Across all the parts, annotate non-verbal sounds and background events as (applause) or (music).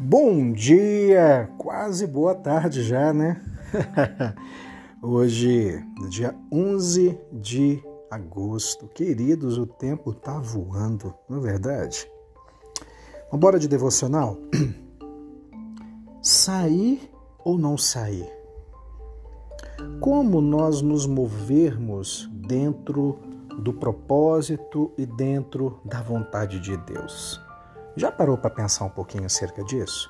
Bom dia, quase boa tarde já, né? (laughs) Hoje, dia 11 de agosto. Queridos, o tempo tá voando, não é verdade? Vamos embora de devocional? (clears throat) sair ou não sair? Como nós nos movermos dentro do propósito e dentro da vontade de Deus? Já parou para pensar um pouquinho acerca disso?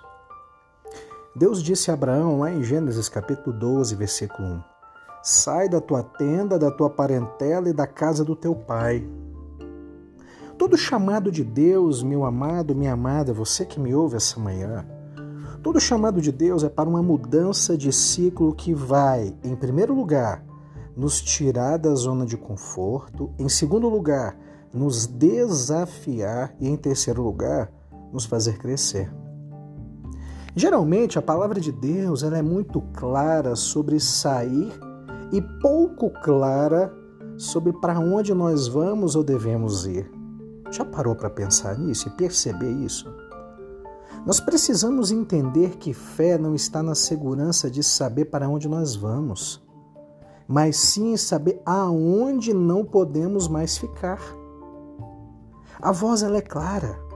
Deus disse a Abraão, lá em Gênesis capítulo 12, versículo 1: Sai da tua tenda, da tua parentela e da casa do teu pai. Todo chamado de Deus, meu amado, minha amada, você que me ouve essa manhã, todo chamado de Deus é para uma mudança de ciclo que vai, em primeiro lugar, nos tirar da zona de conforto, em segundo lugar, nos desafiar e, em terceiro lugar, nos fazer crescer. Geralmente a palavra de Deus ela é muito clara sobre sair e pouco clara sobre para onde nós vamos ou devemos ir. Já parou para pensar nisso e perceber isso? Nós precisamos entender que fé não está na segurança de saber para onde nós vamos, mas sim em saber aonde não podemos mais ficar. A voz ela é clara.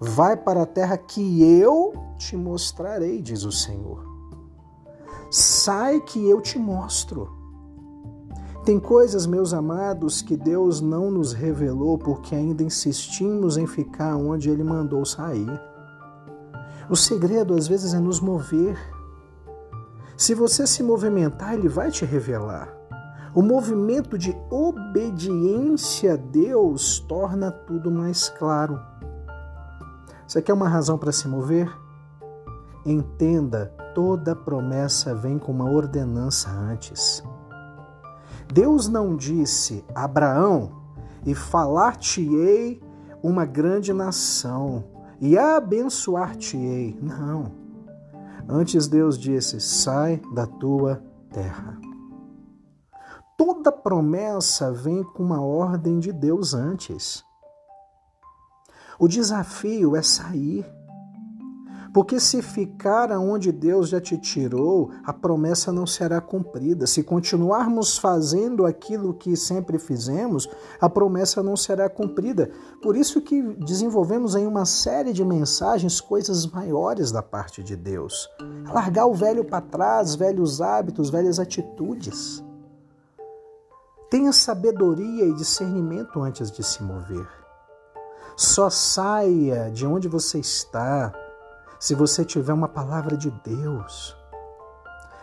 Vai para a terra que eu te mostrarei, diz o Senhor. Sai que eu te mostro. Tem coisas, meus amados, que Deus não nos revelou porque ainda insistimos em ficar onde Ele mandou sair. O segredo, às vezes, é nos mover. Se você se movimentar, Ele vai te revelar. O movimento de obediência a Deus torna tudo mais claro. Você quer uma razão para se mover? Entenda, toda promessa vem com uma ordenança antes. Deus não disse, Abraão, e falar-te-ei uma grande nação, e abençoar-te-ei. Não. Antes Deus disse: sai da tua terra. Toda promessa vem com uma ordem de Deus antes. O desafio é sair. Porque se ficar aonde Deus já te tirou, a promessa não será cumprida. Se continuarmos fazendo aquilo que sempre fizemos, a promessa não será cumprida. Por isso que desenvolvemos em uma série de mensagens coisas maiores da parte de Deus. Largar o velho para trás, velhos hábitos, velhas atitudes. Tenha sabedoria e discernimento antes de se mover. Só saia de onde você está se você tiver uma palavra de Deus.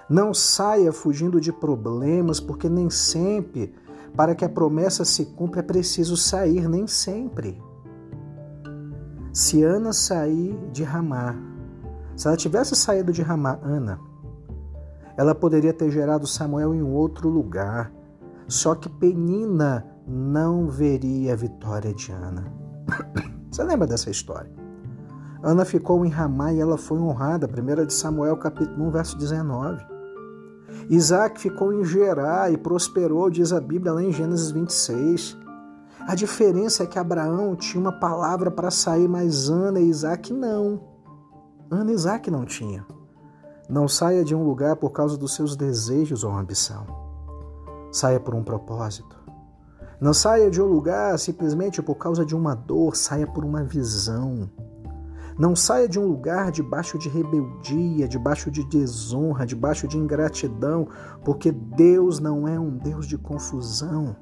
Não saia fugindo de problemas, porque nem sempre, para que a promessa se cumpra, é preciso sair, nem sempre. Se Ana sair de Ramá, se ela tivesse saído de Ramá, Ana, ela poderia ter gerado Samuel em outro lugar. Só que Penina não veria a vitória de Ana. (coughs) Você lembra dessa história? Ana ficou em Ramá e ela foi honrada, 1 de Samuel capítulo 1, verso 19. Isaac ficou em Gerá e prosperou, diz a Bíblia lá em Gênesis 26. A diferença é que Abraão tinha uma palavra para sair, mas Ana e Isaac não. Ana e Isaac não tinham. Não saia de um lugar por causa dos seus desejos ou ambição. Saia por um propósito. Não saia de um lugar simplesmente por causa de uma dor, saia por uma visão. Não saia de um lugar debaixo de rebeldia, debaixo de desonra, debaixo de ingratidão, porque Deus não é um Deus de confusão.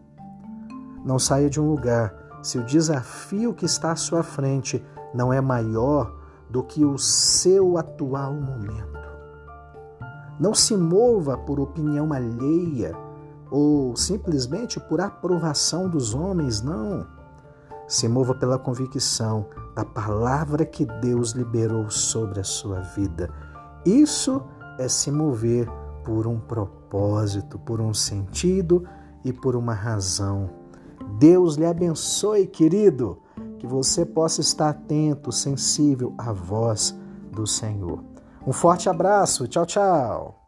Não saia de um lugar se o desafio que está à sua frente não é maior do que o seu atual momento. Não se mova por opinião alheia ou simplesmente por aprovação dos homens, não. Se mova pela convicção da palavra que Deus liberou sobre a sua vida. Isso é se mover por um propósito, por um sentido e por uma razão. Deus lhe abençoe, querido, que você possa estar atento, sensível à voz do Senhor. Um forte abraço, tchau, tchau.